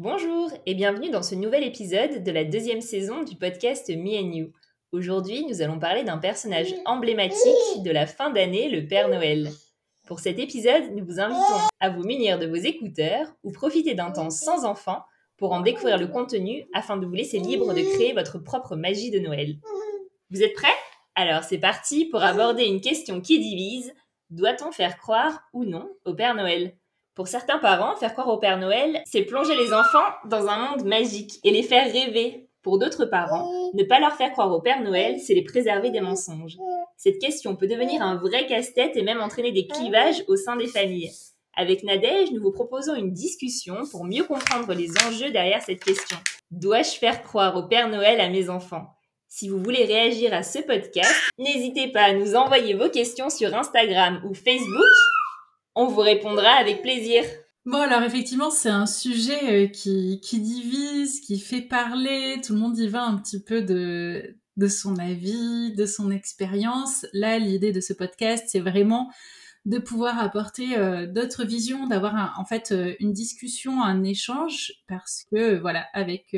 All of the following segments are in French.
Bonjour et bienvenue dans ce nouvel épisode de la deuxième saison du podcast Me and You. Aujourd'hui, nous allons parler d'un personnage emblématique de la fin d'année, le Père Noël. Pour cet épisode, nous vous invitons à vous munir de vos écouteurs ou profiter d'un temps sans enfants pour en découvrir le contenu afin de vous laisser libre de créer votre propre magie de Noël. Vous êtes prêts? Alors c'est parti pour aborder une question qui divise. Doit-on faire croire ou non au Père Noël? Pour certains parents, faire croire au Père Noël, c'est plonger les enfants dans un monde magique et les faire rêver. Pour d'autres parents, ne pas leur faire croire au Père Noël, c'est les préserver des mensonges. Cette question peut devenir un vrai casse-tête et même entraîner des clivages au sein des familles. Avec Nadège, nous vous proposons une discussion pour mieux comprendre les enjeux derrière cette question. Dois-je faire croire au Père Noël à mes enfants? Si vous voulez réagir à ce podcast, n'hésitez pas à nous envoyer vos questions sur Instagram ou Facebook on vous répondra avec plaisir. Bon, alors effectivement, c'est un sujet euh, qui, qui divise, qui fait parler, tout le monde y va un petit peu de, de son avis, de son expérience. Là, l'idée de ce podcast, c'est vraiment de pouvoir apporter euh, d'autres visions, d'avoir en fait euh, une discussion, un échange, parce que voilà, avec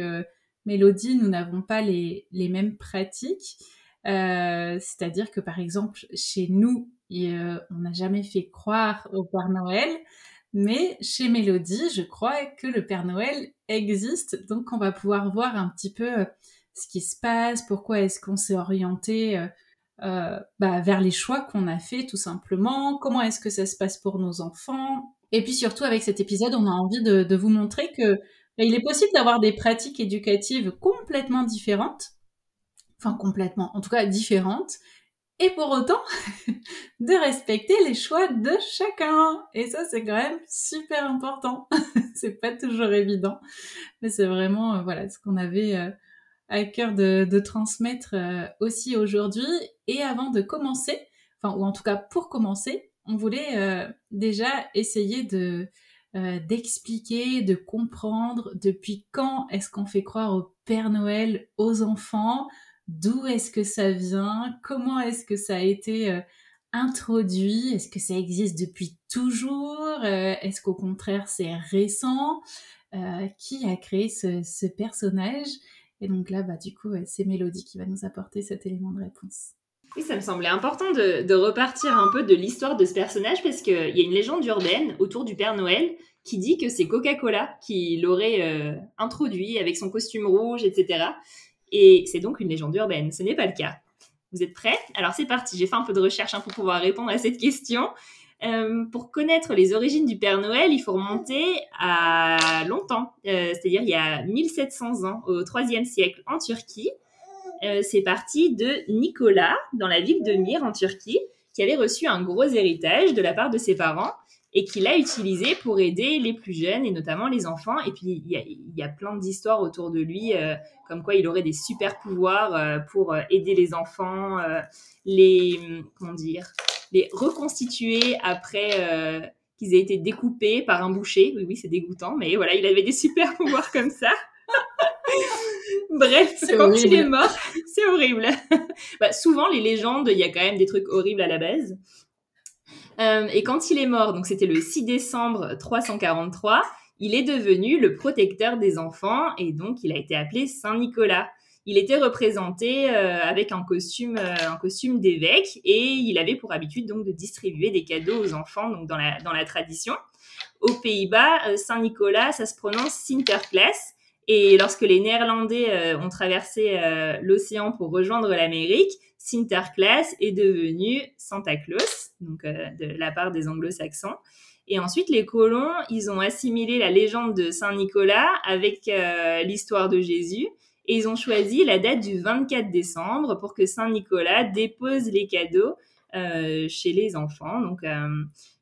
Mélodie, nous n'avons pas les, les mêmes pratiques. C'est-à-dire que par exemple, chez nous, et euh, on n'a jamais fait croire au Père Noël. Mais chez Mélodie, je crois que le Père Noël existe. Donc on va pouvoir voir un petit peu euh, ce qui se passe, pourquoi est-ce qu'on s'est orienté euh, bah, vers les choix qu'on a fait tout simplement, comment est-ce que ça se passe pour nos enfants. Et puis surtout avec cet épisode, on a envie de, vous montrer que bah, il est possible d'avoir des pratiques éducatives complètement différentes, enfin complètement, en tout cas différentes, et pour autant de respecter les choix de chacun. Et ça, c'est quand même super important. c'est pas toujours évident, mais c'est vraiment euh, voilà ce qu'on avait euh, à cœur de, transmettre euh, aussi aujourd'hui. Et avant de commencer, enfin ou en tout cas pour commencer, on voulait déjà essayer de d'expliquer, de comprendre depuis quand est-ce qu'on fait croire au Père Noël aux enfants d'où est-ce que ça vient, comment est-ce que ça a été euh, introduit, est-ce que ça existe depuis toujours, euh, est-ce qu'au contraire c'est récent, euh, qui a créé ce, personnage? Et donc là, bah, du coup, c'est Mélodie qui va nous apporter cet élément de réponse. Oui, ça me semblait important de, repartir un peu de l'histoire de ce personnage parce qu'il y a une légende urbaine autour du Père Noël qui dit que c'est Coca-Cola qui l'aurait introduit avec son costume rouge, etc. Et c'est donc une légende urbaine. Ce n'est pas le cas. Vous êtes prêts? Alors c'est parti. J'ai fait un peu de recherche hein, pour pouvoir répondre à cette question. Euh, pour connaître les origines du Père Noël, il faut remonter à longtemps, euh, c'est-à-dire il y a 1700 ans, au IIIe siècle, en Turquie. Euh, c'est parti de Nicolas, dans la ville de Myre, en Turquie, qui avait reçu un gros héritage de la part de ses parents et qu'il a utilisé pour aider les plus jeunes et notamment les enfants. Et puis il y a, plein d'histoires autour de lui, euh, comme quoi il aurait des super pouvoirs euh, pour euh, aider les enfants, les comment dire, les reconstituer après qu'ils aient été découpés par un boucher. Oui, oui, c'est dégoûtant, mais voilà, il avait des super pouvoirs comme ça. Bref, quand il est mort, c'est horrible. bah, souvent, les légendes, il y a quand même des trucs horribles à la base. Euh, et quand il est mort, donc c'était le 6 décembre 343, il est devenu le protecteur des enfants et donc il a été appelé Saint Nicolas. Il était représenté euh, avec un costume, euh, un costume d'évêque et il avait pour habitude donc de distribuer des cadeaux aux enfants donc dans la, dans la tradition. Aux Pays-Bas, Saint Nicolas, ça se prononce Sinterklaas. Et lorsque les Néerlandais ont traversé l'océan pour rejoindre l'Amérique, Sinterklaas est devenu Santa Claus, donc de la part des anglo-saxons. Et ensuite, les colons, ils ont assimilé la légende de Saint Nicolas avec euh, l'histoire de Jésus. Et ils ont choisi la date du 24 décembre pour que Saint Nicolas dépose les cadeaux euh, chez les enfants. Donc, euh,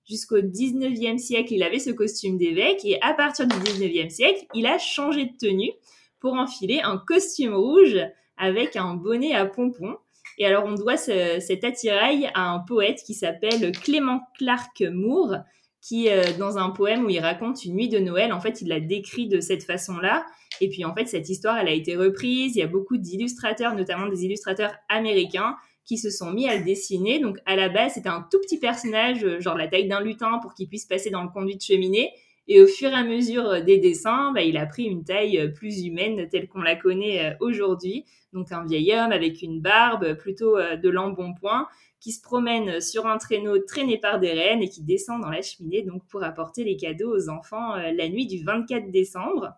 jusqu'au 19e siècle, il avait ce costume d'évêque. Et à partir du 19e siècle, il a changé de tenue pour enfiler un costume rouge avec un bonnet à pompons. Et alors, on doit cet attirail à un poète qui s'appelle Clément Clark Moore, qui, euh, dans un poème où il raconte une nuit de Noël, en fait, il la décrit de cette façon-là. Et puis, en fait, cette histoire, elle a été reprise. Il y a beaucoup d'illustrateurs, notamment des illustrateurs américains, qui se sont mis à le dessiner. Donc, à la base, c'était un tout petit personnage, euh, genre la taille d'un lutin, pour qu'il puisse passer dans le conduit de cheminée. Et au fur et à mesure des dessins, bah, il a pris une taille euh, plus humaine telle qu'on la connaît aujourd'hui. Donc un vieil homme avec une barbe, plutôt de l'embonpoint, qui se promène sur un traîneau traîné par des rennes et qui descend dans la cheminée donc pour apporter les cadeaux aux enfants euh, la nuit du 24 décembre.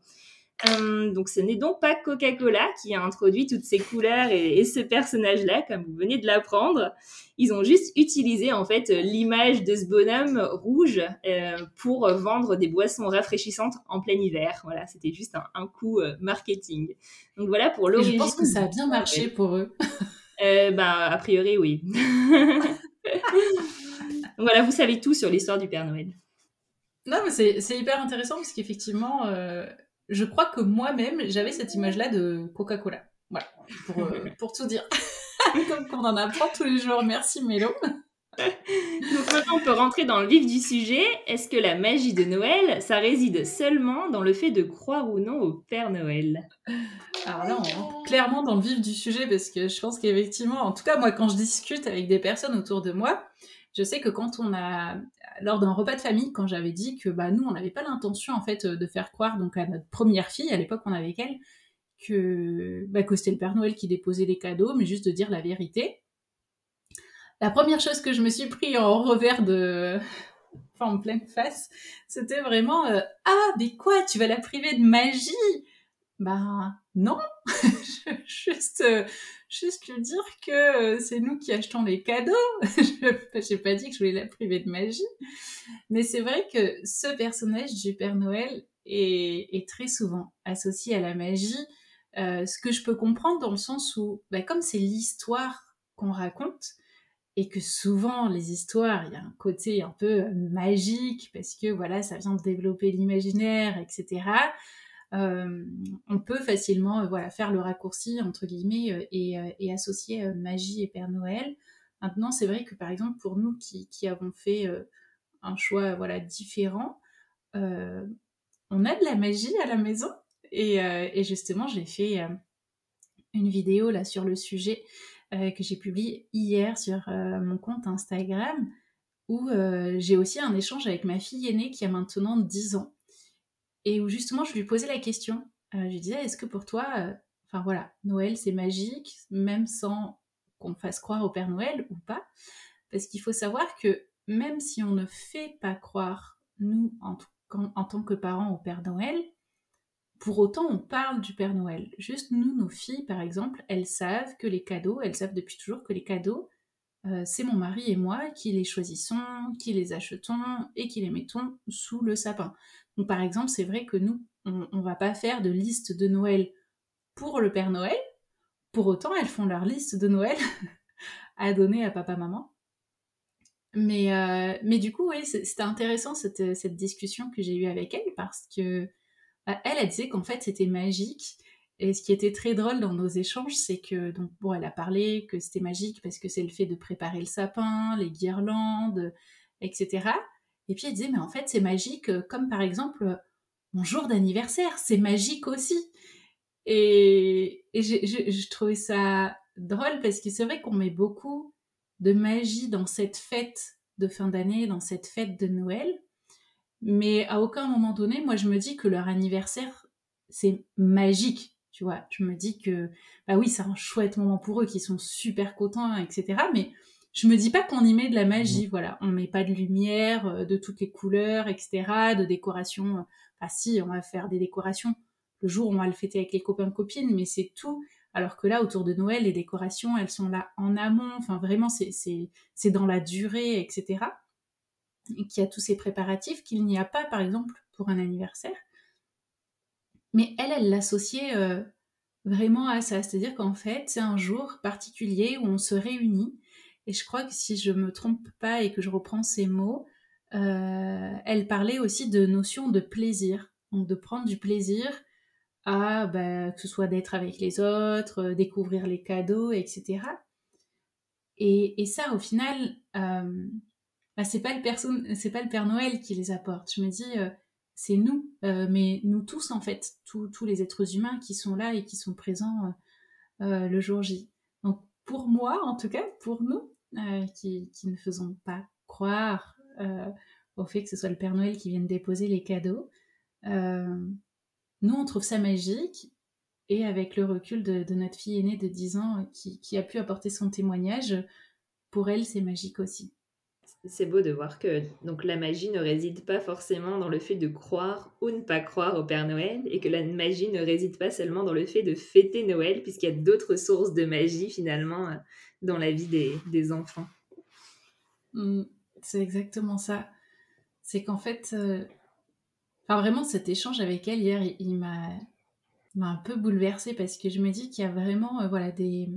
Euh, donc ce n'est donc pas Coca-Cola qui a introduit toutes ces couleurs et, ce personnage-là, comme vous venez de l'apprendre. Ils ont juste utilisé en fait l'image de ce bonhomme rouge euh, pour vendre des boissons rafraîchissantes en plein hiver. Voilà, c'était juste un, coup marketing. Donc voilà pour l'origine. Je pense que ça a bien marché pour eux. Euh, bah, a priori, oui. voilà, vous savez tout sur l'histoire du Père Noël. Non, mais c'est hyper intéressant parce qu'effectivement, euh, je crois que moi-même, j'avais cette image-là de Coca-Cola. Voilà, pour, euh, pour tout dire. Comme on en apprend tous les jours. Merci Mélo. Donc maintenant, on peut rentrer dans le vif du sujet. Est-ce que la magie de Noël, ça réside seulement dans le fait de croire ou non au Père Noël? Alors là, on clairement dans le vif du sujet parce que je pense qu'effectivement, en tout cas, moi, quand je discute avec des personnes autour de moi, je sais que quand on a, lors d'un repas de famille, quand j'avais dit que bah, nous, on n'avait pas l'intention en fait de faire croire donc à notre première fille, à l'époque on avait avec elle, que, bah, c'était le Père Noël qui déposait les cadeaux, mais juste de dire la vérité. La première chose que je me suis pris en revers de, enfin en pleine face, c'était vraiment euh, ah mais quoi, tu vas la priver de magie? Bah non, juste euh, juste lui dire que euh, c'est nous qui achetons les cadeaux. je n'ai pas dit que je voulais la priver de magie, mais c'est vrai que ce personnage du Père Noël est, très souvent associé à la magie. ce que je peux comprendre dans le sens où, bah, comme c'est l'histoire qu'on raconte, et que souvent les histoires, il y a un côté un peu euh, magique parce que voilà, ça vient de développer l'imaginaire, etc. Euh, on peut facilement euh, voilà faire le raccourci entre guillemets et, associer magie et Père Noël. Maintenant, c'est vrai que par exemple pour nous qui, avons fait un choix voilà différent, on a de la magie à la maison et, justement j'ai fait une vidéo là sur le sujet euh, que j'ai publié hier sur euh, mon compte Instagram, où euh, j'ai aussi un échange avec ma fille aînée qui a maintenant 10 ans, et où justement je lui posais la question. je lui disais, est-ce que pour toi, enfin voilà, Noël c'est magique, même sans qu'on fasse croire au Père Noël ou pas? Parce qu'il faut savoir que même si on ne fait pas croire, nous, en, en tant que parents, au Père Noël, pour autant, on parle du Père Noël. Juste nous, nos filles, par exemple, elles savent que les cadeaux, elles savent depuis toujours que les cadeaux, euh, c'est mon mari et moi qui les choisissons, qui les achetons et qui les mettons sous le sapin. Donc par exemple, c'est vrai que nous, on, ne va pas faire de liste de Noël pour le Père Noël. Pour autant, elles font leur liste de Noël à donner à papa-maman. Mais, euh, mais du coup, oui, c'était intéressant cette, cette discussion que j'ai eue avec elle parce que bah, elle, elle disait qu'en fait c'était magique. Et ce qui était très drôle dans nos échanges, c'est que, donc, bon, elle a parlé que c'était magique parce que c'est le fait de préparer le sapin, les guirlandes, etc. Et puis elle disait, mais en fait, c'est magique, euh, comme par exemple mon jour d'anniversaire, c'est magique aussi. Et, et je trouvais ça drôle parce que c'est vrai qu'on met beaucoup de magie dans cette fête de fin d'année, dans cette fête de Noël. Mais à aucun moment donné, moi, je me dis que leur anniversaire, c'est magique, tu vois. Je me dis que, bah oui, c'est un chouette moment pour eux, qui sont super contents, etc. Mais je me dis pas qu'on y met de la magie, voilà. On met pas de lumière, euh, de toutes les couleurs, etc., de décoration. Ah si, on va faire des décorations le jour où on va le fêter avec les copains copines, mais c'est tout. Alors que là, autour de Noël, les décorations, elles sont là en amont. Enfin, vraiment, c'est dans la durée, etc. Et qu'il y a tous ces préparatifs qu'il n'y a pas, par exemple, pour un anniversaire. Mais elle, elle l'associait euh, vraiment à ça. C'est-à-dire qu'en fait, c'est un jour particulier où on se réunit. Et je crois que si je me trompe pas et que je reprends ces mots, euh, elle parlait aussi de notion de plaisir. Donc de prendre du plaisir à bah, que ce soit d'être avec les autres, euh, découvrir les cadeaux, etc. Et, ça, au final, euh, bah, c'est pas le Père Noël qui les apporte. Je me dis, euh, c'est nous, mais nous tous en fait, tous les êtres humains qui sont là et qui sont présents le jour J. Donc pour moi, en tout cas, pour nous qui, qui, ne faisons pas croire au fait que ce soit le Père Noël qui vienne déposer les cadeaux, nous, on trouve ça magique. Et avec le recul de, notre fille aînée de 10 ans euh, qui, a pu apporter son témoignage, pour elle, c'est magique aussi. C'est beau de voir que donc la magie ne réside pas forcément dans le fait de croire ou ne pas croire au Père Noël et que la magie ne réside pas seulement dans le fait de fêter Noël puisqu'il y a d'autres sources de magie finalement euh, dans la vie des, enfants. Mmh, c'est exactement ça. C'est qu'en fait, euh, vraiment, cet échange avec elle hier, il, m'a un peu bouleversée parce que je me dis qu'il y a vraiment euh, voilà, des,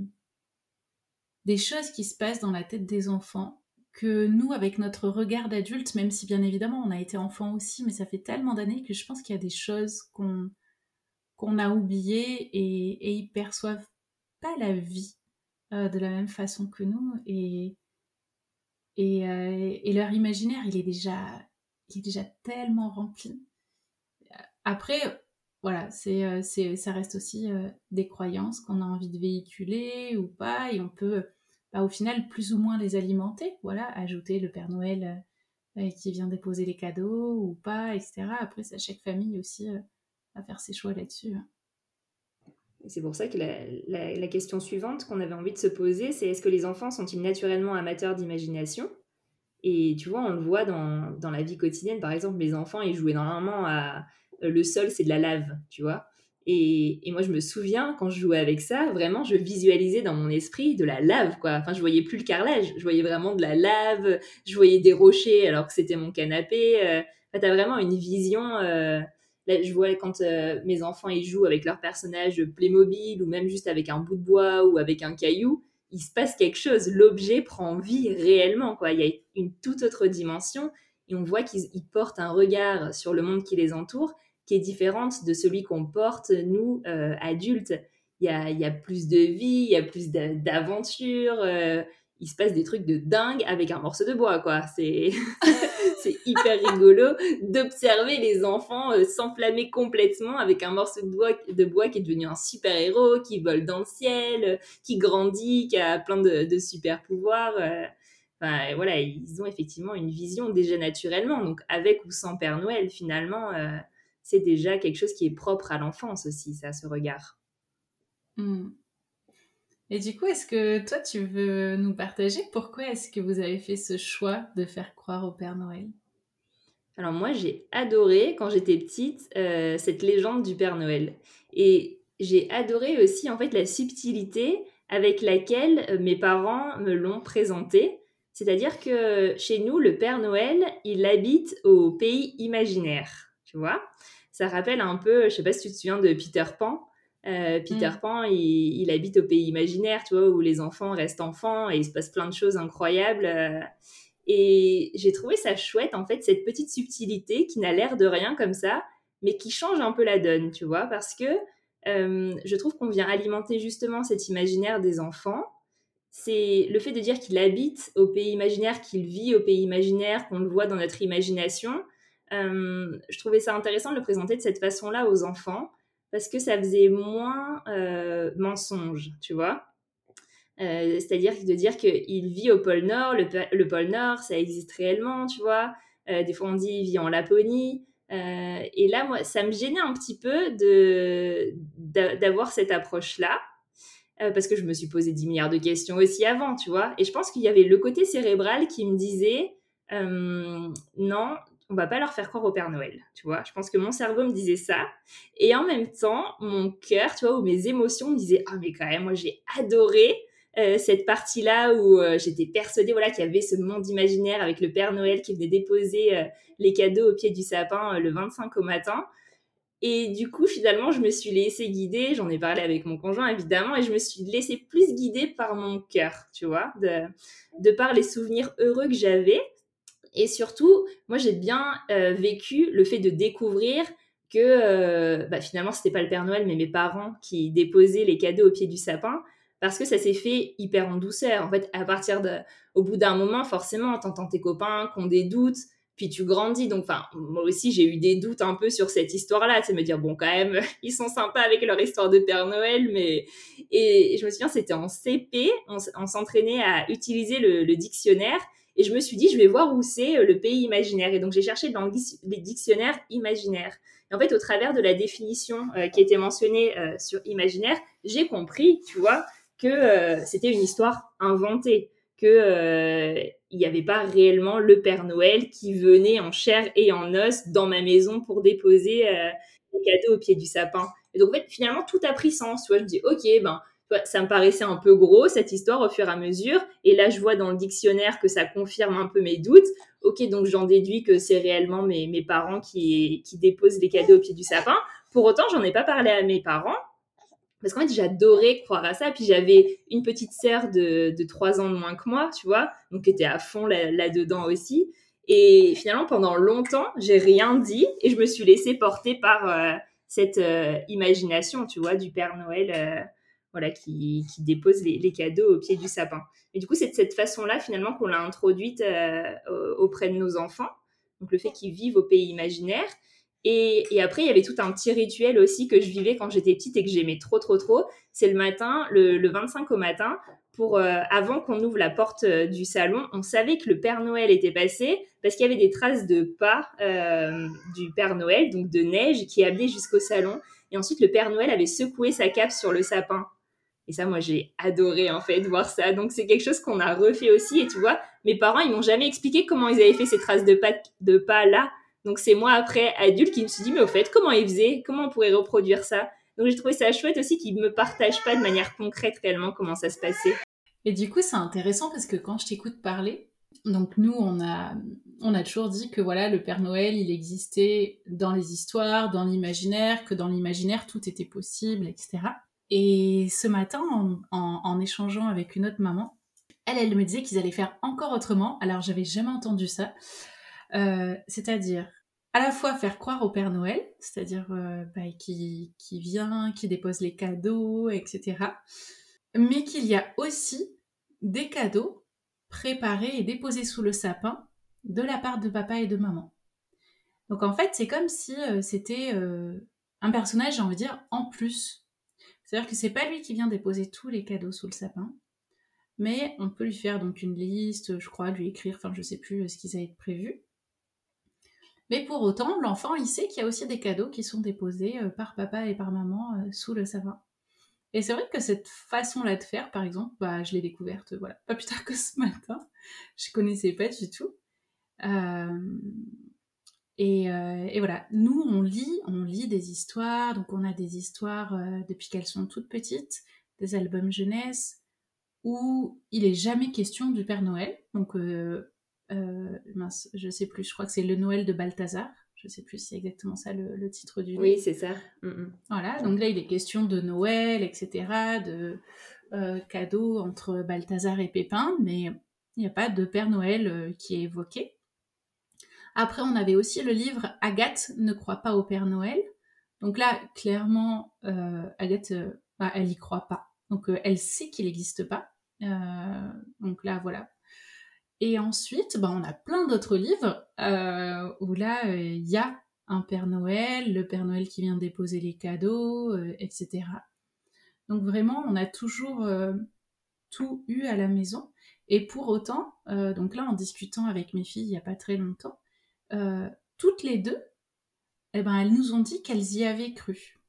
des choses qui se passent dans la tête des enfants que nous, avec notre regard d'adulte, même si bien évidemment on a été enfant aussi, mais ça fait tellement d'années que je pense qu'il y a des choses qu'on qu'on a oubliées et, et, ils perçoivent pas la vie euh, de la même façon que nous et, et, euh, et, leur imaginaire, il est déjà, il est déjà tellement rempli après, voilà, c'est, euh, c'est, ça reste aussi des croyances qu'on a envie de véhiculer ou pas, et on peut, bah, au final, plus ou moins les alimenter, voilà, ajouter le Père Noël qui vient déposer les cadeaux ou pas, etc. Après, c'est à chaque famille aussi à faire ses choix là-dessus. Hein. C'est pour ça que la, question suivante qu'on avait envie de se poser, c'est est-ce que les enfants sont-ils naturellement amateurs d'imagination? Et tu vois, on le voit dans, dans, la vie quotidienne. Par exemple, les enfants, ils jouent énormément à, euh, le sol, c'est de la lave, tu vois. Et, moi, je me souviens, quand je jouais avec ça, vraiment, je visualisais dans mon esprit de la lave, quoi. Enfin, je voyais plus le carrelage, je voyais vraiment de la lave, je voyais des rochers alors que c'était mon canapé. Euh, enfin, t'as vraiment une vision. Euh, là, je vois quand mes enfants ils jouent avec leur personnage Playmobil ou même juste avec un bout de bois ou avec un caillou, il se passe quelque chose. L'objet prend vie réellement, quoi. Il y a une toute autre dimension et on voit qu'ils portent un regard sur le monde qui les entoure qui est différente de celui qu'on porte, nous, euh, adultes. Il y a, y a, plus de vie, il y a plus d'aventures, euh, il se passe des trucs de dingue avec un morceau de bois, quoi. C'est hyper rigolo d'observer les enfants euh, s'enflammer complètement avec un morceau de bois, de bois qui est devenu un super-héros, qui vole dans le ciel, qui grandit, qui a plein de, de super-pouvoirs. Enfin, voilà, ils ont effectivement une vision déjà naturellement. Donc, avec ou sans Père Noël, finalement, c'est déjà quelque chose qui est propre à l'enfance aussi, ça, ce regard. Hmm. Et du coup, est-ce que toi, tu veux nous partager pourquoi est-ce que vous avez fait ce choix de faire croire au Père Noël? Alors moi, j'ai adoré, quand j'étais petite, euh, cette légende du Père Noël. Et j'ai adoré aussi, en fait, la subtilité avec laquelle euh, mes parents me l'ont présenté. C'est-à-dire que chez nous, le Père Noël, il habite au pays imaginaire, tu vois? Ça rappelle un peu, je sais pas si tu te souviens de Peter Pan. Euh, Peter mm. Pan, il, habite au pays imaginaire, tu vois, où les enfants restent enfants et il se passe plein de choses incroyables. Euh. et j'ai trouvé ça chouette, en fait, cette petite subtilité qui n'a l'air de rien comme ça, mais qui change un peu la donne, tu vois, parce que euh, je trouve qu'on vient alimenter justement cet imaginaire des enfants. C'est le fait de dire qu'il habite au pays imaginaire, qu'il vit au pays imaginaire, qu'on le voit dans notre imagination. Je trouvais ça intéressant de le présenter de cette façon-là aux enfants, parce que ça faisait moins euh, mensonge, tu vois. Euh, c'est-à-dire de dire qu'il vit au pôle Nord, le, pôle Nord, ça existe réellement, tu vois. Euh, des fois, on dit il vit en Laponie. et là, moi, ça me gênait un petit peu d'avoir cette approche-là. parce que je me suis posé 10 milliards de questions aussi avant, tu vois. Et je pense qu'il y avait le côté cérébral qui me disait non, on va pas leur faire croire au Père Noël, tu vois. Je pense que mon cerveau me disait ça. Et en même temps, mon cœur, tu vois, ou mes émotions me disaient, ah, mais quand même, moi, j'ai adoré euh, cette partie-là où euh, j'étais persuadée, voilà, qu'il y avait ce monde imaginaire avec le Père Noël qui venait déposer euh, les cadeaux au pied du sapin le 25 au matin. Et du coup, finalement, je me suis laissée guider. J'en ai parlé avec mon conjoint, évidemment, et je me suis laissée plus guider par mon cœur, tu vois, de, de par les souvenirs heureux que j'avais. Et surtout, moi, j'ai bien euh, vécu le fait de découvrir que euh, bah, finalement, c'était pas le Père Noël, mais mes parents qui déposaient les cadeaux au pied du sapin, parce que ça s'est fait hyper en douceur. En fait, à partir de, au bout d'un moment, forcément, t'entends tes copains qui ont des doutes, puis tu grandis. Donc, moi aussi, j'ai eu des doutes un peu sur cette histoire-là, c'est me dire bon, quand même, ils sont sympas avec leur histoire de Père Noël, mais et je me souviens, c'était en CP, on, s'entraînait à utiliser le dictionnaire et je me suis dit, je vais voir où c'est euh, le pays imaginaire. Et donc, j'ai cherché dans les dictionnaires imaginaires. Et en fait, au travers de la définition euh, qui était mentionnée euh, sur imaginaire, j'ai compris, tu vois, que c'était une histoire inventée, que il n'y avait pas réellement le Père Noël qui venait en chair et en os dans ma maison pour déposer les cadeaux au pied du sapin. Et donc, en fait, finalement, tout a pris sens. Tu vois, je me dis, ok, ben, ça me paraissait un peu gros cette histoire au fur et à mesure. Et là, je vois dans le dictionnaire que ça confirme un peu mes doutes. Ok, donc j'en déduis que c'est réellement mes, parents qui, déposent les cadeaux au pied du sapin. Pour autant, j'en ai pas parlé à mes parents. Parce qu'en fait, j'adorais croire à ça. Puis j'avais une petite sœur de, de 3 ans de moins que moi, tu vois, donc qui était à fond là-dedans aussi. Et finalement, pendant longtemps, j'ai rien dit et je me suis laissée porter par euh, cette euh, imagination, tu vois, du Père Noël. Voilà, qui, dépose les, cadeaux au pied du sapin. Et du coup, c'est de cette façon-là, finalement, qu'on l'a introduite euh, auprès de nos enfants. Donc, le fait qu'ils vivent au pays imaginaire. Et, après, il y avait tout un petit rituel aussi que je vivais quand j'étais petite et que j'aimais trop, trop, trop. C'est le matin, le, 25 au matin, pour euh, avant qu'on ouvre la porte euh, du salon, on savait que le Père Noël était passé parce qu'il y avait des traces de pas du Père Noël, donc de neige, qui allaient jusqu'au salon. Et ensuite, le Père Noël avait secoué sa cape sur le sapin. Et ça, moi, j'ai adoré, en fait, voir ça. Donc, c'est quelque chose qu'on a refait aussi. Et tu vois, mes parents, ils m'ont jamais expliqué comment ils avaient fait ces traces de pas, de pas là. Donc, c'est moi, après, adulte, qui me suis dit, mais au fait, comment ils faisaient? Comment on pourrait reproduire ça? Donc, j'ai trouvé ça chouette aussi qu'ils me partagent pas de manière concrète réellement comment ça se passait. Et du coup, c'est intéressant parce que quand je t'écoute parler, donc nous, on a, on a toujours dit que voilà, le Père Noël, il existait dans les histoires, dans l'imaginaire, que dans l'imaginaire, tout était possible, etc. Et ce matin, en, échangeant avec une autre maman, elle, elle me disait qu'ils allaient faire encore autrement. Alors, j'avais jamais entendu ça. Euh, c'est-à-dire, à la fois faire croire au Père Noël, c'est-à-dire euh, bah, qui, qui vient, qui dépose les cadeaux, etc. Mais qu'il y a aussi des cadeaux préparés et déposés sous le sapin de la part de papa et de maman. Donc en fait, c'est comme si euh, c'était un personnage, j'ai envie de dire, en plus c'est-à-dire que c'est pas lui qui vient déposer tous les cadeaux sous le sapin, mais on peut lui faire donc une liste, je crois, lui écrire, enfin je sais plus euh, ce qui va être prévu. Mais pour autant, l'enfant, il sait qu'il y a aussi des cadeaux qui sont déposés euh, par papa et par maman euh, sous le sapin. Et c'est vrai que cette façon-là de faire, par exemple, bah, je l'ai découverte, voilà, pas plus tard que ce matin. Je connaissais pas du tout. Euh, et, voilà, nous on lit, on lit des histoires, donc on a des histoires euh, depuis qu'elles sont toutes petites, des albums jeunesse, où il est jamais question du Père Noël. Donc, euh, mince, je sais plus, je crois que c'est le Noël de Balthazar. Je sais plus si c'est exactement ça le, titre du livre. Oui, c'est ça. Mm, mm. Voilà, donc là il est question de Noël, etc., de cadeaux entre Balthazar et Pépin, mais il n'y a pas de Père Noël qui est évoqué. Après, on avait aussi le livre Agathe ne croit pas au Père Noël. Donc là, clairement, euh, Agathe, euh, bah, elle y croit pas. Donc euh, elle sait qu'il n'existe pas. donc là, voilà. Et ensuite, bah, on a plein d'autres livres où là, il y a un Père Noël, le Père Noël qui vient déposer les cadeaux, etc. Donc vraiment, on a toujours tout eu à la maison. Et pour autant, donc là, en discutant avec mes filles il n'y a pas très longtemps, toutes les deux, eh ben, elles nous ont dit qu'elles y avaient cru.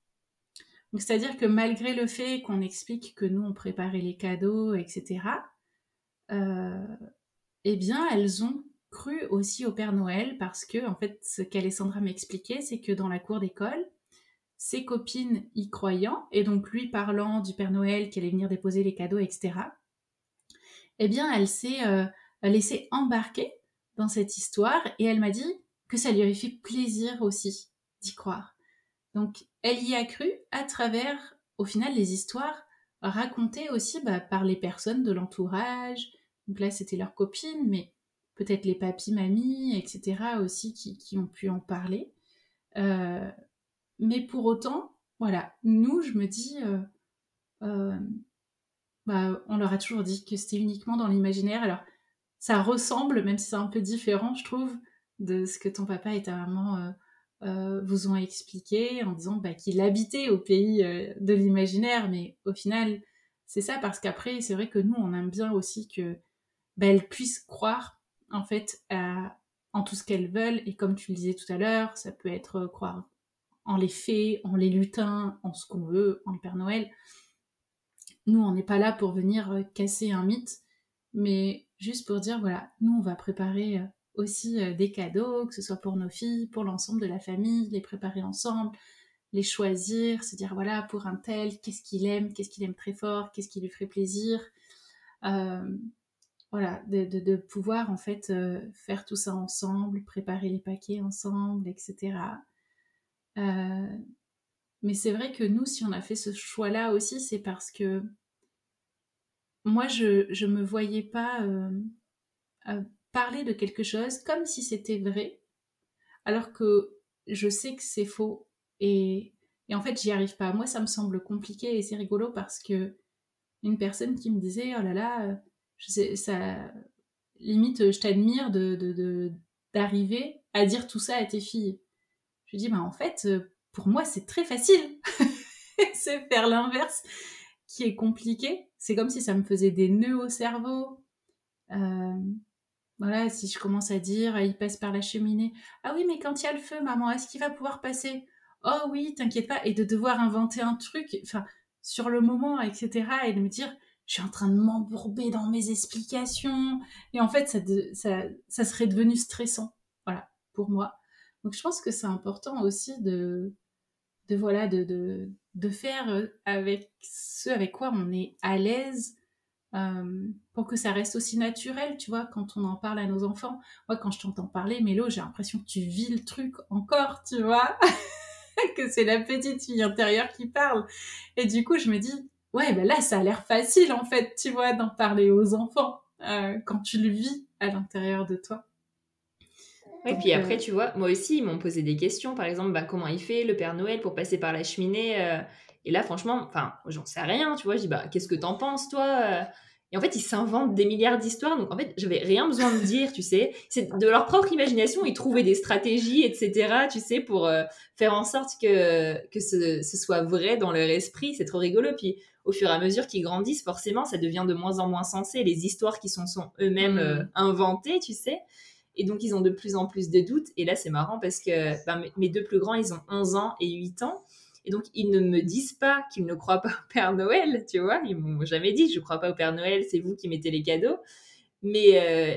c'est-à-dire que malgré le fait qu'on explique que nous, on préparait les cadeaux, etc., eh bien, elles ont cru aussi au Père Noël parce que, en fait, ce qu'Alessandra m'expliquait, c'est que dans la cour d'école, ses copines y croyant, et donc lui parlant du Père Noël qui allait venir déposer les cadeaux, etc., eh bien, elle s'est euh, laissée embarquer dans cette histoire et elle m'a dit que ça lui avait fait plaisir aussi d'y croire. Donc, elle y a cru à travers, au final, les histoires racontées aussi bah, par les personnes de l'entourage. Donc là, c'était leurs copines, mais peut-être les papis, mamies, etc. aussi qui, ont pu en parler. Euh, mais pour autant, voilà, nous, je me dis, euh, euh, bah, on leur a toujours dit que c'était uniquement dans l'imaginaire. Alors, ça ressemble, même si c'est un peu différent, je trouve, de ce que ton papa et ta maman vous ont expliqué en disant bah, qu'il habitait au pays de l'imaginaire. Mais au final, c'est ça parce qu'après, c'est vrai que nous, on aime bien aussi que bah, elles puissent croire en fait en tout ce qu'elles veulent. Et comme tu le disais tout à l'heure, ça peut être croire en les fées, en les lutins, en ce qu'on veut, en le Père Noël. Nous, on n'est pas là pour venir euh, casser un mythe, mais juste pour dire, voilà, nous, on va préparer euh, aussi euh, des cadeaux, que ce soit pour nos filles, pour l'ensemble de la famille, les préparer ensemble, les choisir, se dire, voilà, pour un tel, qu'est-ce qu'il aime, qu'est-ce qu'il aime très fort, qu'est-ce qui lui ferait plaisir. voilà, de, pouvoir en fait faire tout ça ensemble, préparer les paquets ensemble, etc. Euh, mais c'est vrai que nous, si on a fait ce choix-là aussi, c'est parce que moi, je ne me voyais pas euh, euh, parler de quelque chose comme si c'était vrai, alors que je sais que c'est faux. Et, en fait, j'y arrive pas. Moi, ça me semble compliqué et c'est rigolo parce que une personne qui me disait, oh là là, sais, ça, limite, je t'admire de, d'arriver à dire tout ça à tes filles. Je dis, bah, en fait, euh, pour moi, c'est très facile. c'est faire l'inverse qui est compliqué. C'est comme si ça me faisait des nœuds au cerveau. Euh, voilà, si je commence à dire, il passe par la cheminée. Ah oui, mais quand il y a le feu, maman, est-ce qu'il va pouvoir passer? Oh oui, t'inquiète pas. Et de devoir inventer un truc, enfin, sur le moment, etc. Et de me dire, je suis en train de m'embourber dans mes explications. Et en fait, ça, ça, ça serait devenu stressant. Voilà, pour moi. Donc je pense que c'est important aussi de, de voilà, de, de, faire euh, avec ce avec quoi on est à l'aise euh, pour que ça reste aussi naturel, tu vois, quand on en parle à nos enfants. Moi, quand je t'entends parler, Mélo, j'ai l'impression que tu vis le truc encore, tu vois, que c'est la petite fille intérieure qui parle. Et du coup, je me dis, ouais, ben là, ça a l'air facile, en fait, tu vois, d'en parler aux enfants euh, quand tu le vis à l'intérieur de toi. Et puis après, euh, tu vois, moi aussi, ils m'ont posé des questions. Par exemple, bah, comment il fait le Père Noël pour passer par la cheminée euh, Et là, franchement, enfin, j'en sais rien, tu vois. Je dis, bah, qu'est-ce que t'en penses, toi euh? Et en fait, ils s'inventent des milliards d'histoires. Donc, en fait, j'avais rien besoin de dire, tu sais. C'est de leur propre imagination. Ils trouvaient des stratégies, etc., tu sais, pour faire en sorte que, que ce, ce, soit vrai dans leur esprit. C'est trop rigolo. Puis, au fur et à mesure qu'ils grandissent, forcément, ça devient de moins en moins sensé. Les histoires qui sont, sont eux-mêmes mmh. inventées, tu sais. Et donc, ils ont de plus en plus de doutes. Et là, c'est marrant parce que ben, mes deux plus grands, ils ont 11 ans et 8 ans. Et donc, ils ne me disent pas qu'ils ne croient pas au Père Noël, tu vois. Ils m'ont jamais dit, je ne crois pas au Père Noël, c'est vous qui mettez les cadeaux. Mais euh,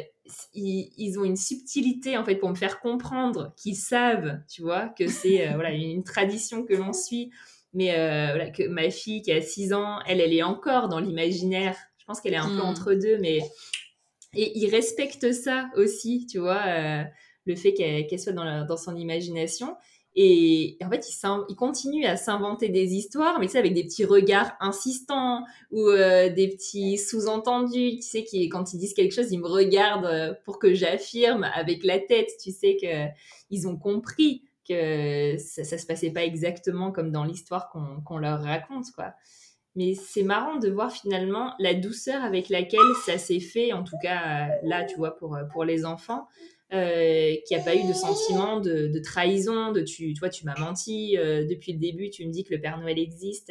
ils, ont une subtilité, en fait, pour me faire comprendre qu'ils savent, tu vois, que c'est euh, voilà, une tradition que l'on suit. Mais euh, voilà, que ma fille qui a 6 ans, elle, elle est encore dans l'imaginaire. Je pense qu'elle est un peu hmm. entre deux, mais et il respecte ça aussi, tu vois, euh, le fait qu'elle soit dans, son imagination. Et, en fait, il, continue à s'inventer des histoires, mais tu sais, avec des petits regards insistants ou euh, des petits sous-entendus. Tu sais, quand ils disent quelque chose, ils me regardent euh, pour que j'affirme avec la tête. Tu sais qu'ils ont compris que ça se passait pas exactement comme dans l'histoire qu'on leur raconte, quoi. Mais c'est marrant de voir finalement la douceur avec laquelle ça s'est fait, en tout cas euh, là, tu vois, pour, euh, pour les enfants. euh, qu'il n'y a pas eu de sentiment de, trahison, de tu, toi, tu m'as menti, euh, depuis le début, tu me dis que le Père Noël existe,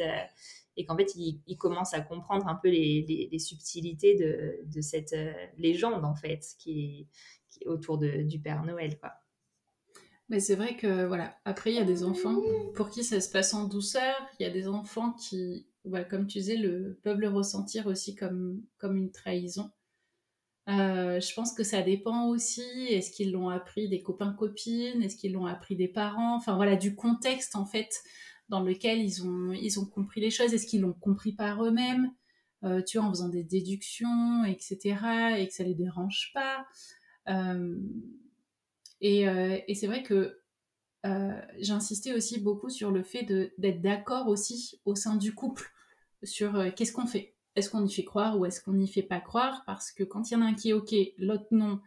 et qu'en fait, il, commence à comprendre un peu les, subtilités de, cette légende, en fait, qui est, autour du Père Noël, quoi. Mais c'est vrai que, voilà, après, il y a des enfants pour qui ça se passe en douceur, il y a des enfants qui, comme tu disais, le, peuvent le ressentir aussi comme, comme une trahison. Euh, je pense que ça dépend aussi. Est-ce qu'ils l'ont appris des copains-copines Est-ce qu'ils l'ont appris des parents? Enfin voilà, du contexte en fait dans lequel ils ont, ils ont compris les choses. Est-ce qu'ils l'ont compris par eux-mêmes? Euh, Tu vois, en faisant des déductions, etc. Et que ça les dérange pas. Euh, et c'est vrai que j'ai insisté aussi beaucoup sur le fait d'être d'accord aussi au sein du couple sur qu'est-ce qu'on fait. Est-ce qu'on y fait croire ou est-ce qu'on n'y fait pas croire? Parce que quand il y en a un qui est OK, l'autre non,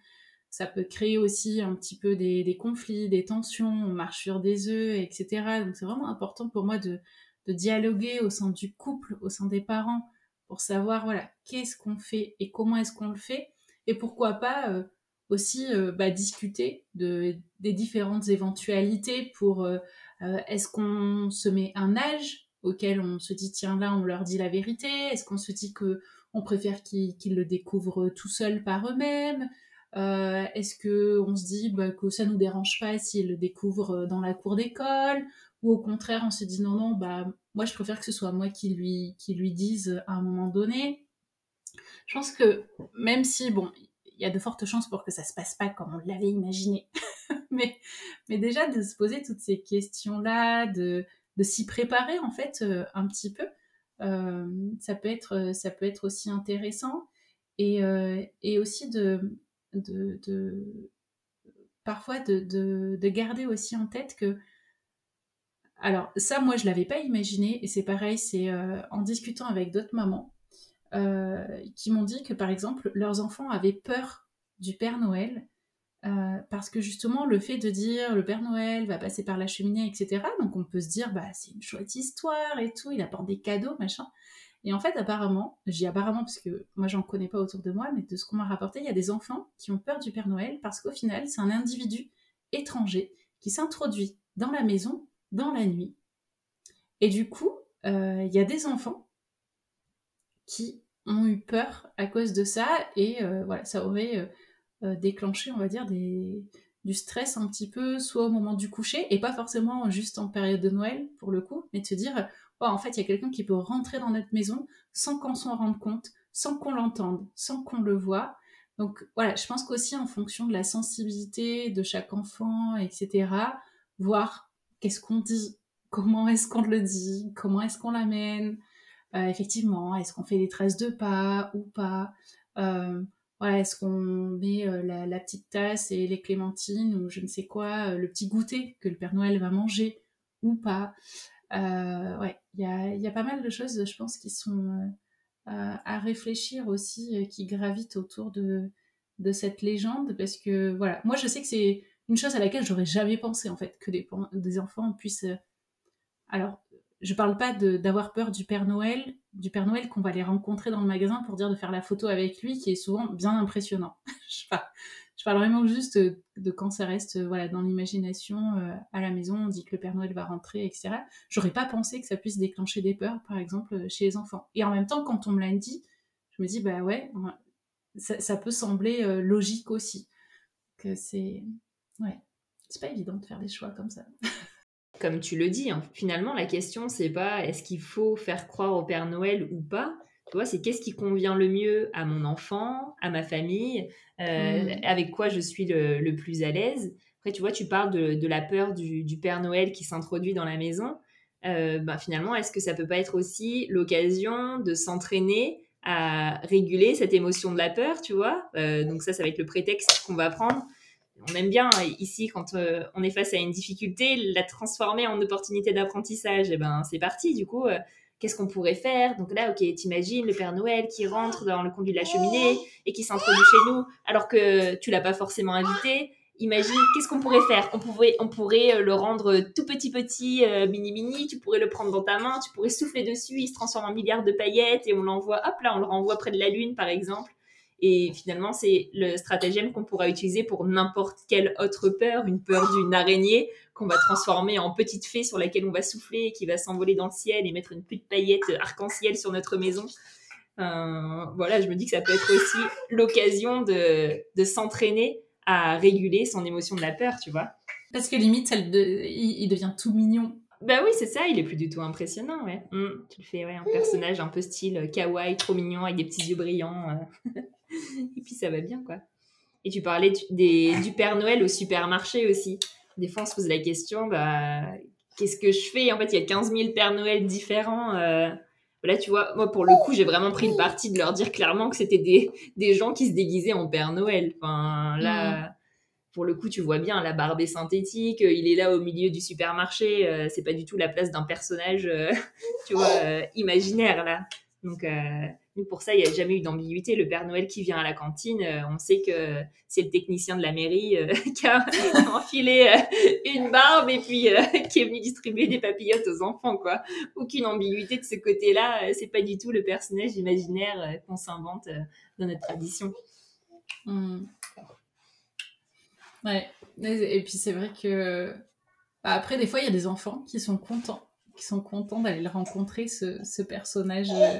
ça peut créer aussi un petit peu des, conflits, des tensions, on marche sur des œufs, etc. Donc c'est vraiment important pour moi de, dialoguer au sein du couple, au sein des parents, pour savoir voilà qu'est-ce qu'on fait et comment est-ce qu'on le fait, et pourquoi pas euh, aussi euh, bah, discuter de, des différentes éventualités pour euh, est-ce qu'on se met un âge auquel on se dit tiens là on leur dit la vérité? Est-ce qu'on se dit que on préfère qu'ils le découvrent tout seuls par eux-mêmes? Euh, Est-ce que on se dit bah, que ça nous dérange pas s'ils le découvrent dans la cour d'école? Ou au contraire on se dit non non bah moi je préfère que ce soit moi qui lui qui lui dise à un moment donné. Je pense que même si bon il y a de fortes chances pour que ça se passe pas comme on l'avait imaginé, mais mais déjà de se poser toutes ces questions là de de s'y préparer en fait euh, un petit peu. Euh, ça, peut être, ça peut être aussi intéressant et, euh, et aussi de, de, de parfois de, de, garder aussi en tête que alors ça moi je l'avais pas imaginé et c'est pareil c'est en discutant avec d'autres mamans qui m'ont dit que par exemple leurs enfants avaient peur du Père Noël euh, parce que justement, le fait de dire le Père Noël va passer par la cheminée, etc., donc on peut se dire, bah, c'est une chouette histoire et tout, il apporte des cadeaux, machin. Et en fait, apparemment, j'ai apparemment parce que moi j'en connais pas autour de moi, mais de ce qu'on m'a rapporté, il y a des enfants qui ont peur du Père Noël parce qu'au final, c'est un individu étranger qui s'introduit dans la maison dans la nuit. Et du coup, euh, il y a des enfants qui ont eu peur à cause de ça, et euh, voilà, ça aurait euh, déclencher, on va dire, du stress un petit peu, soit au moment du coucher, et pas forcément juste en période de Noël, pour le coup, mais de se dire, oh, en fait, il y a quelqu'un qui peut rentrer dans notre maison sans qu'on s'en rende compte, sans qu'on l'entende, sans qu'on le voit. Donc voilà, je pense qu'aussi en fonction de la sensibilité de chaque enfant, etc., voir qu'est-ce qu'on dit, comment est-ce qu'on le dit, comment est-ce qu'on l'amène, euh, effectivement, est-ce qu'on fait des traces de pas ou pas? Euh, est-ce qu'on met euh, la, petite tasse et les clémentines ou je ne sais quoi, le petit goûter que le Père Noël va manger ou pas? Ouais, il y a, pas mal de choses, je pense, qui sont à réfléchir aussi, qui gravitent autour de, de cette légende, parce que voilà, moi je sais que c'est une chose à laquelle j'aurais jamais pensé en fait, que des, des enfants puissent. Alors, je parle pas d'avoir peur du Père Noël, du Père Noël qu'on va les rencontrer dans le magasin pour dire de faire la photo avec lui, qui est souvent bien impressionnant. je, parle, je, parle, vraiment juste de quand ça reste voilà dans l'imagination euh, à la maison, on dit que le Père Noël va rentrer, etc. J'aurais pas pensé que ça puisse déclencher des peurs, par exemple, chez les enfants. Et en même temps, quand on me l'a dit, je me dis bah ouais, ça, peut sembler euh, logique aussi. Que c'est ouais, c'est pas évident de faire des choix comme ça. comme tu le dis, hein, finalement, la question, c'est pas est-ce qu'il faut faire croire au Père Noël ou pas. Tu vois, c'est qu'est-ce qui convient le mieux à mon enfant, à ma famille, euh, mm. avec quoi je suis le, plus à l'aise. Après, tu vois, tu parles de, la peur du, Père Noël qui s'introduit dans la maison. Euh, ben, finalement, est-ce que ça peut pas être aussi l'occasion de s'entraîner à réguler cette émotion de la peur, tu vois? Euh, Donc ça, ça va être le prétexte qu'on va prendre on aime bien ici quand euh, on est face à une difficulté, la transformer en opportunité d'apprentissage. Et eh ben c'est parti. Du coup, euh, qu'est-ce qu'on pourrait faire? Donc là, ok, t'imagines le Père Noël qui rentre dans le conduit de la cheminée et qui s'introduit chez nous alors que tu l'as pas forcément invité. Imagine, qu'est-ce qu'on pourrait faire? On pourrait, on pourrait euh, le rendre tout petit petit, mini mini. Tu pourrais le prendre dans ta main, tu pourrais souffler dessus, il se transforme en milliard de paillettes et on l'envoie. Hop là, on le renvoie près de la lune, par exemple. Et finalement, c'est le stratagème qu'on pourra utiliser pour n'importe quelle autre peur, une peur d'une araignée qu'on va transformer en petite fée sur laquelle on va souffler, qui va s'envoler dans le ciel et mettre une pluie de paillettes arc-en-ciel sur notre maison. Euh, voilà, je me dis que ça peut être aussi l'occasion de, de s'entraîner à réguler son émotion de la peur, tu vois. Parce que limite, il, devient tout mignon. Bah oui, c'est ça, il est plus du tout impressionnant, ouais. Mm, tu le fais, ouais, un personnage un peu style kawaii, trop mignon, avec des petits yeux brillants. Euh. et puis ça va bien, quoi. Et tu parlais du, des, du Père Noël au supermarché aussi. Des fois, on se pose la question, bah, qu'est-ce que je fais? En fait, il y a 15 000 Pères Noël différents. Euh. Là, tu vois, moi, pour le coup, j'ai vraiment pris le parti de leur dire clairement que c'était des, des gens qui se déguisaient en Père Noël. Enfin, là, mm pour le coup, tu vois bien, la barbe est synthétique, euh, il est là au milieu du supermarché, euh, c'est pas du tout la place d'un personnage, euh, tu vois, imaginaire, là. Donc, pour ça, il n'y a jamais eu d'ambiguïté. Le Père Noël qui vient à la cantine, on sait que c'est le technicien de la mairie qui a enfilé une barbe et puis qui est venu distribuer des papillotes aux enfants, quoi. Aucune ambiguïté de ce côté-là, c'est pas du tout le personnage imaginaire qu'on s'invente dans notre tradition. Mmh. Ouais. Et puis c'est vrai que bah, après des fois il y a des enfants qui sont contents, qui sont contents d'aller le rencontrer ce, personnage euh,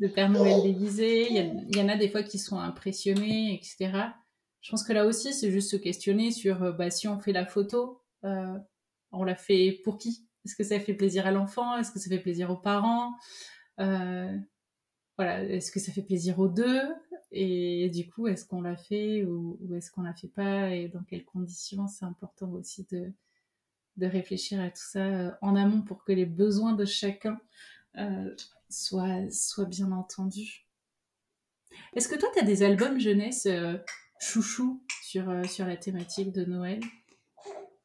de Père Noël déguisé. Il y, en a des fois qui sont impressionnés, etc. Je pense que là aussi c'est juste se questionner sur euh, bah, si on fait la photo, euh, on la fait pour qui? Est-ce que ça fait plaisir à l'enfant? Est-ce que ça fait plaisir aux parents? Euh, voilà, est-ce que ça fait plaisir aux deux? Et du coup, est-ce qu'on l'a fait ou, est-ce qu'on l'a fait pas? Et dans quelles conditions? C'est important aussi de, de réfléchir à tout ça en amont pour que les besoins de chacun soient, soient bien entendus. Est-ce que toi, tu as des albums jeunesse euh, chouchou sur, sur la thématique de Noël?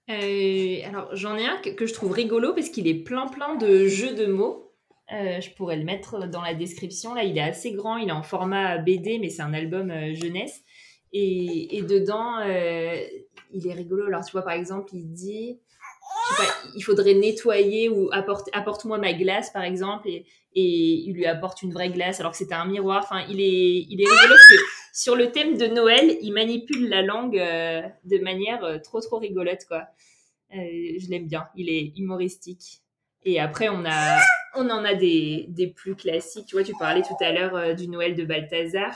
Alors j'en ai un que, que, je trouve rigolo parce qu'il est plein plein de jeux de mots. Euh, je pourrais le mettre dans la description. Là, il est assez grand, il est en format BD, mais c'est un album euh, jeunesse. Et, et dedans, euh, il est rigolo. Alors, tu vois, par exemple, il dit, je sais pas, il faudrait nettoyer ou apporte, apporte-moi ma glace, par exemple, et, et, il lui apporte une vraie glace alors que c'était un miroir. Enfin, il est, il est rigolo parce que sur le thème de Noël, il manipule la langue de manière trop, trop rigolote, quoi. je l'aime bien. Il est humoristique. Et après, on a, on en a des, des, plus classiques. Tu vois, tu parlais tout à l'heure euh, du Noël de Balthazar.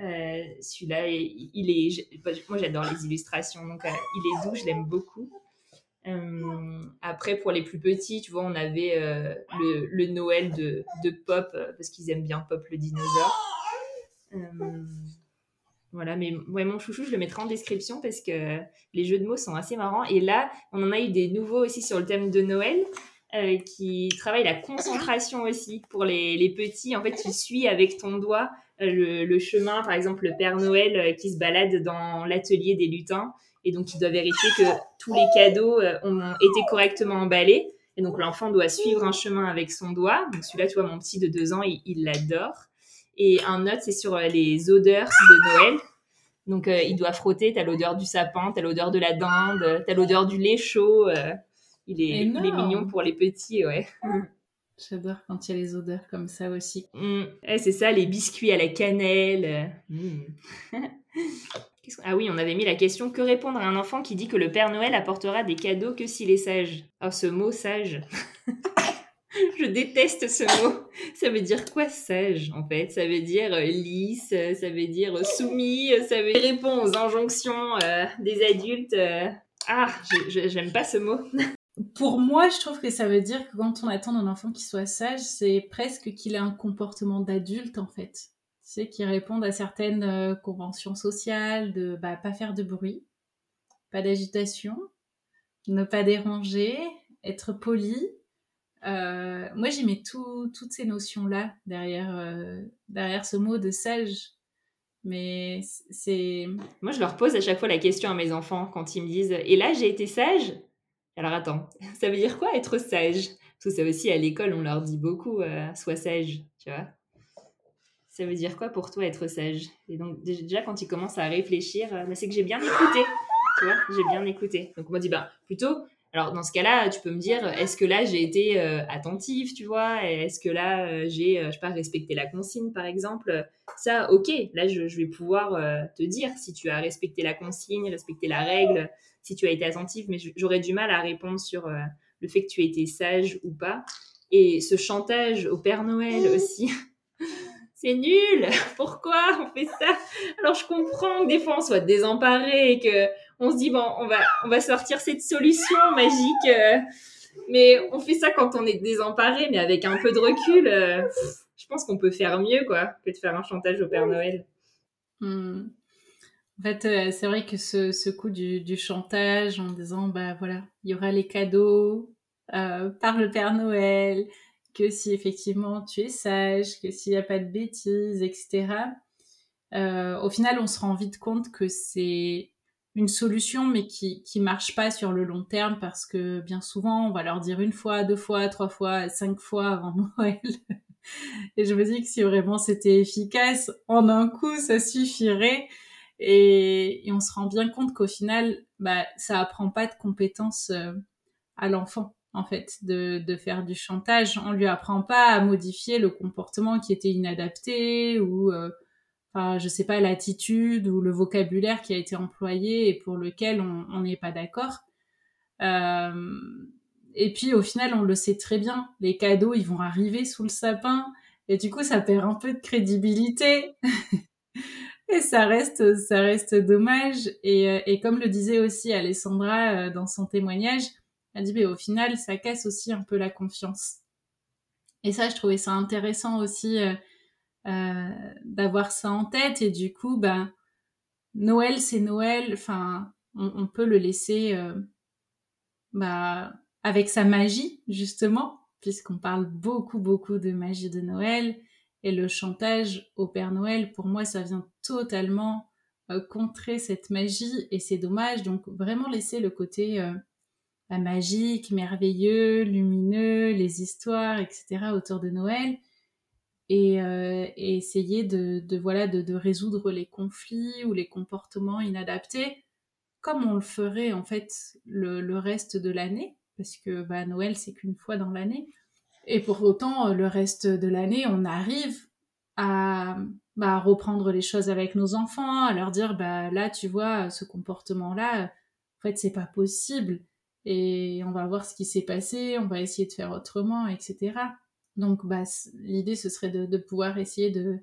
Euh, Celui-là, il, est. Moi, j'adore les illustrations, donc euh, il est doux, je l'aime beaucoup. Euh, après, pour les plus petits, tu vois, on avait le, le, Noël de, Pop, parce qu'ils aiment bien Pop le dinosaure. Voilà, mais ouais, mon chouchou, je le mettrai en description parce que les jeux de mots sont assez marrants. Et là, on en a eu des nouveaux aussi sur le thème de Noël. Euh, qui travaille la concentration aussi pour les, petits. En fait, tu suis avec ton doigt euh, le, chemin, par exemple, le Père Noël euh, qui se balade dans l'atelier des lutins et donc il doit vérifier que tous les cadeaux ont été correctement emballés. Et donc l'enfant doit suivre un chemin avec son doigt. Donc celui-là, tu vois, mon petit de deux ans, il l'adore. Et un autre, c'est sur les odeurs de Noël. Donc il doit frotter, t'as l'odeur du sapin, t'as l'odeur de la dinde, t'as l'odeur du lait chaud. Il est, mignon pour les petits, ouais. J'adore quand il y a les odeurs comme ça aussi. Mm. c'est ça, les biscuits à la cannelle. Mm. ah oui, on avait mis la question que répondre à un enfant qui dit que le Père Noël apportera des cadeaux que s'il est sage? Oh, ce mot sage. Je déteste ce mot. Ça veut dire quoi sage en fait? Ça veut dire euh, lisse, ça veut dire soumis, ça veut dire répond aux injonctions euh, des adultes. Euh. Ah, j'aime pas ce mot. Pour moi, je trouve que ça veut dire que quand on attend d'un enfant qui soit sage, c'est presque qu'il ait un comportement d'adulte en fait. C'est qu'il réponde à certaines euh, conventions sociales de bah, pas faire de bruit, pas d'agitation, ne pas déranger, être poli. Euh, moi, j'y mets toutes ces notions-là derrière, euh, derrière ce mot de sage. Mais c'est. Moi, je leur pose à chaque fois la question à mes enfants quand ils me disent Et là, j'ai été sage? Alors attends, ça veut dire quoi être sage? Parce que ça aussi à l'école, on leur dit beaucoup sois sage, tu vois. Ça veut dire quoi pour toi être sage? Et donc déjà quand ils commencent à réfléchir, euh, c'est que j'ai bien écouté, tu vois, j'ai bien écouté. Donc on m'a dit bah plutôt Alors dans ce cas-là, tu peux me dire, est-ce que là j'ai été euh, attentive, tu vois? Est-ce que là euh, j'ai, euh, je sais pas, respecté la consigne par exemple? Ça, ok, là je, vais pouvoir te dire si tu as respecté la consigne, respecté la règle, si tu as été attentive, mais j'aurais du mal à répondre sur le fait que tu aies été sage ou pas. Et ce chantage au Père Noël aussi. c'est nul, pourquoi on fait ça? Alors je comprends que des fois on soit désemparé et que on se dit bon, on va, on va sortir cette solution magique. Euh, mais on fait ça quand on est désemparé, mais avec un peu de recul, euh, je pense qu'on peut faire mieux, quoi, que de faire un chantage au Père Noël. Hmm. En fait, euh, c'est vrai que ce, coup du, du, chantage en disant, bah voilà, il y aura les cadeaux par le Père Noël, que si effectivement tu es sage, que s'il n'y a pas de bêtises, etc. au final, on se rend vite compte que c'est une solution, mais qui qui marche pas sur le long terme parce que bien souvent, on va leur dire une fois, deux fois, trois fois, cinq fois avant Noël. Et je me dis que si vraiment c'était efficace, en un coup, ça suffirait. Et, et on se rend bien compte qu'au final, bah, ça apprend pas de compétences euh, à l'enfant, en fait, de, faire du chantage. On lui apprend pas à modifier le comportement qui était inadapté ou euh, enfin, je sais pas, l'attitude ou le vocabulaire qui a été employé et pour lequel on n'est pas d'accord. Euh, et puis au final, on le sait très bien, les cadeaux, ils vont arriver sous le sapin et du coup, ça perd un peu de crédibilité. et ça reste, ça reste dommage. Et, euh, comme le disait aussi Alessandra euh, dans son témoignage, elle dit, mais au final, ça casse aussi un peu la confiance. Et ça, je trouvais ça intéressant aussi euh, d'avoir ça en tête. Et du coup ben Noël c'est Noël. Enfin on, peut le laisser euh, bah, avec sa magie justement puisqu'on parle beaucoup beaucoup de magie de Noël. Et le chantage au Père Noël pour moi ça vient totalement euh, contrer cette magie. Et c'est dommage. Donc vraiment laisser le côté bah, magique merveilleux lumineux les histoires etc autour de Noël. Et, euh, essayer de, voilà de, résoudre les conflits ou les comportements inadaptés comme on le ferait en fait le, reste de l'année parce que bah, Noël c'est qu'une fois dans l'année. Et pour autant le reste de l'année on arrive à bah, reprendre les choses avec nos enfants à leur dire bah là tu vois ce comportement là en fait c'est pas possible et on va voir ce qui s'est passé on va essayer de faire autrement etc donc, bah, l'idée, ce serait de, pouvoir essayer de,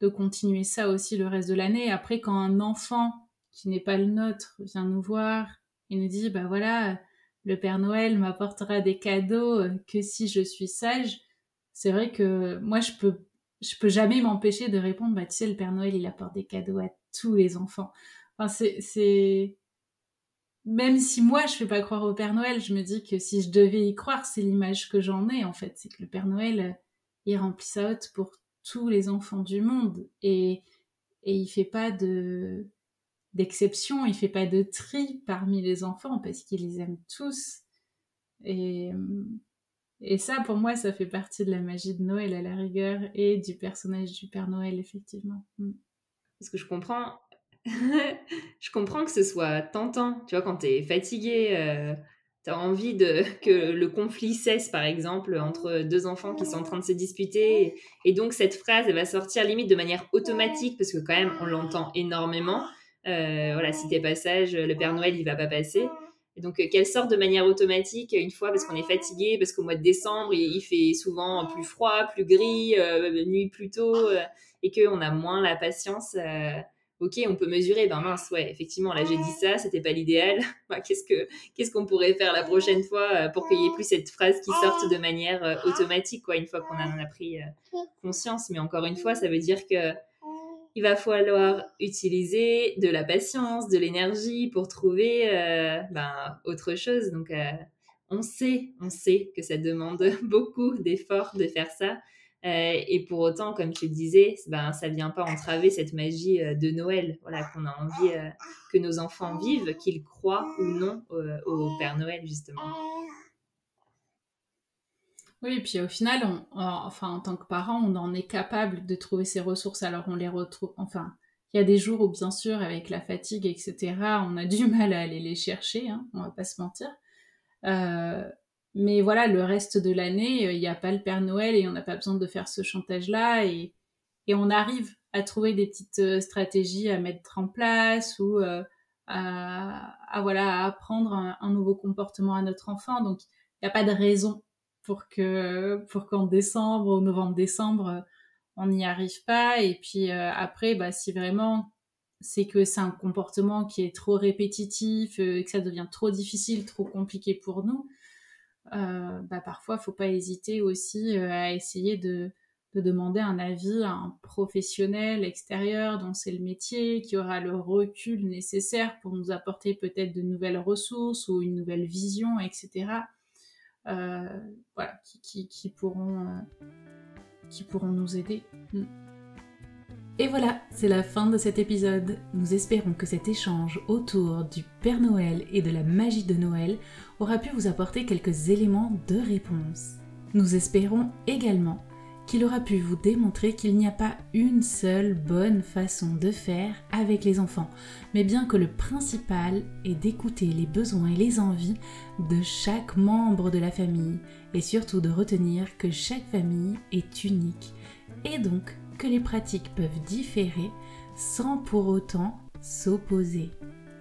de, continuer ça aussi le reste de l'année. Après, quand un enfant qui n'est pas le nôtre vient nous voir et nous dit, bah voilà, le Père Noël m'apportera des cadeaux euh, que si je suis sage, c'est vrai que moi, je peux, je peux jamais m'empêcher de répondre, bah tu sais, le Père Noël, il apporte des cadeaux à tous les enfants. Enfin, c'est, même si moi je fais pas croire au Père Noël, je me dis que si je devais y croire, c'est l'image que j'en ai en fait, c'est que le Père Noël euh, il remplit sa hôte pour tous les enfants du monde et et il fait pas de d'exception, il fait pas de tri parmi les enfants parce qu'il les aime tous et et ça pour moi ça fait partie de la magie de Noël à la rigueur et du personnage du Père Noël effectivement. Mm. Parce que je comprends je comprends que ce soit tentant. Tu vois, quand tu es fatigué, euh, tu as envie de, que le conflit cesse, par exemple, entre deux enfants qui sont en train de se disputer. Et donc, cette phrase, elle va sortir limite de manière automatique, parce que quand même, on l'entend énormément. Euh, voilà, si t'es pas sage, le Père Noël, il va pas passer. Et donc, euh, qu'elle sort de manière automatique, une fois, parce qu'on est fatigué, parce qu'au mois de décembre, il, fait souvent plus froid, plus gris, nuit plus tôt, et qu'on a moins la patience ok, on peut mesurer, ben mince, ouais, effectivement, là j'ai dit ça, c'était pas l'idéal. Qu'est-ce que qu'est-ce qu'on pourrait faire la prochaine fois euh, pour qu'il y ait plus cette phrase qui sorte de manière euh, automatique, quoi, une fois qu'on en a pris euh, conscience. Mais encore une fois, ça veut dire que il va falloir utiliser de la patience, de l'énergie pour trouver ben, autre chose. Donc, on sait, on sait que ça demande beaucoup d'efforts de faire ça. Euh, et pour autant, comme tu le disais, ben, ça vient pas entraver cette magie euh, de Noël, voilà, qu'on a envie euh, que nos enfants vivent, qu'ils croient ou non au, Père Noël, justement. Oui, et puis au final, enfin, en tant que parent, on en est capable de trouver ces ressources. Alors on les retrouve, enfin, il y a des jours où, bien sûr, avec la fatigue, etc., on a du mal à aller les chercher, hein, on va pas se mentir. Mais voilà, le reste de l'année, il n'y a pas le Père Noël et on n'a pas besoin de faire ce chantage-là. Et, et on arrive à trouver des petites stratégies à mettre en place ou à, voilà, à apprendre un, nouveau comportement à notre enfant. Donc, il n'y a pas de raison pour que pour qu'en décembre, ou novembre-décembre, on n'y arrive pas. Et puis euh, après, bah, si vraiment c'est que c'est un comportement qui est trop répétitif, euh, que ça devient trop difficile, trop compliqué pour nous, euh, bah, parfois, faut pas hésiter aussi à essayer de, de demander un avis à un professionnel extérieur dont c'est le métier, qui aura le recul nécessaire pour nous apporter peut-être de nouvelles ressources ou une nouvelle vision, etc. Euh, voilà, qui, qui, pourront, euh, qui pourront nous aider. Mm. Et voilà, c'est la fin de cet épisode. Nous espérons que cet échange autour du Père Noël et de la magie de Noël aura pu vous apporter quelques éléments de réponse. Nous espérons également qu'il aura pu vous démontrer qu'il n'y a pas une seule bonne façon de faire avec les enfants, mais bien que le principal est d'écouter les besoins et les envies de chaque membre de la famille, et surtout de retenir que chaque famille est unique, et donc les pratiques peuvent différer sans pour autant s'opposer.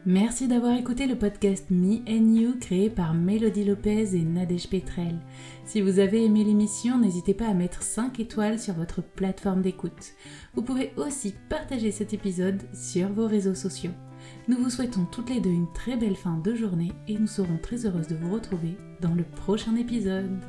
Merci d'avoir écouté le podcast Me and You créé par Mélodie Lopez et Nadège Petrel. Si vous avez aimé l'émission, n'hésitez pas à mettre 5 étoiles sur votre plateforme d'écoute. Vous pouvez aussi partager cet épisode sur vos réseaux sociaux. Nous vous souhaitons toutes les deux une très belle fin de journée et nous serons très heureuses de vous retrouver dans le prochain épisode.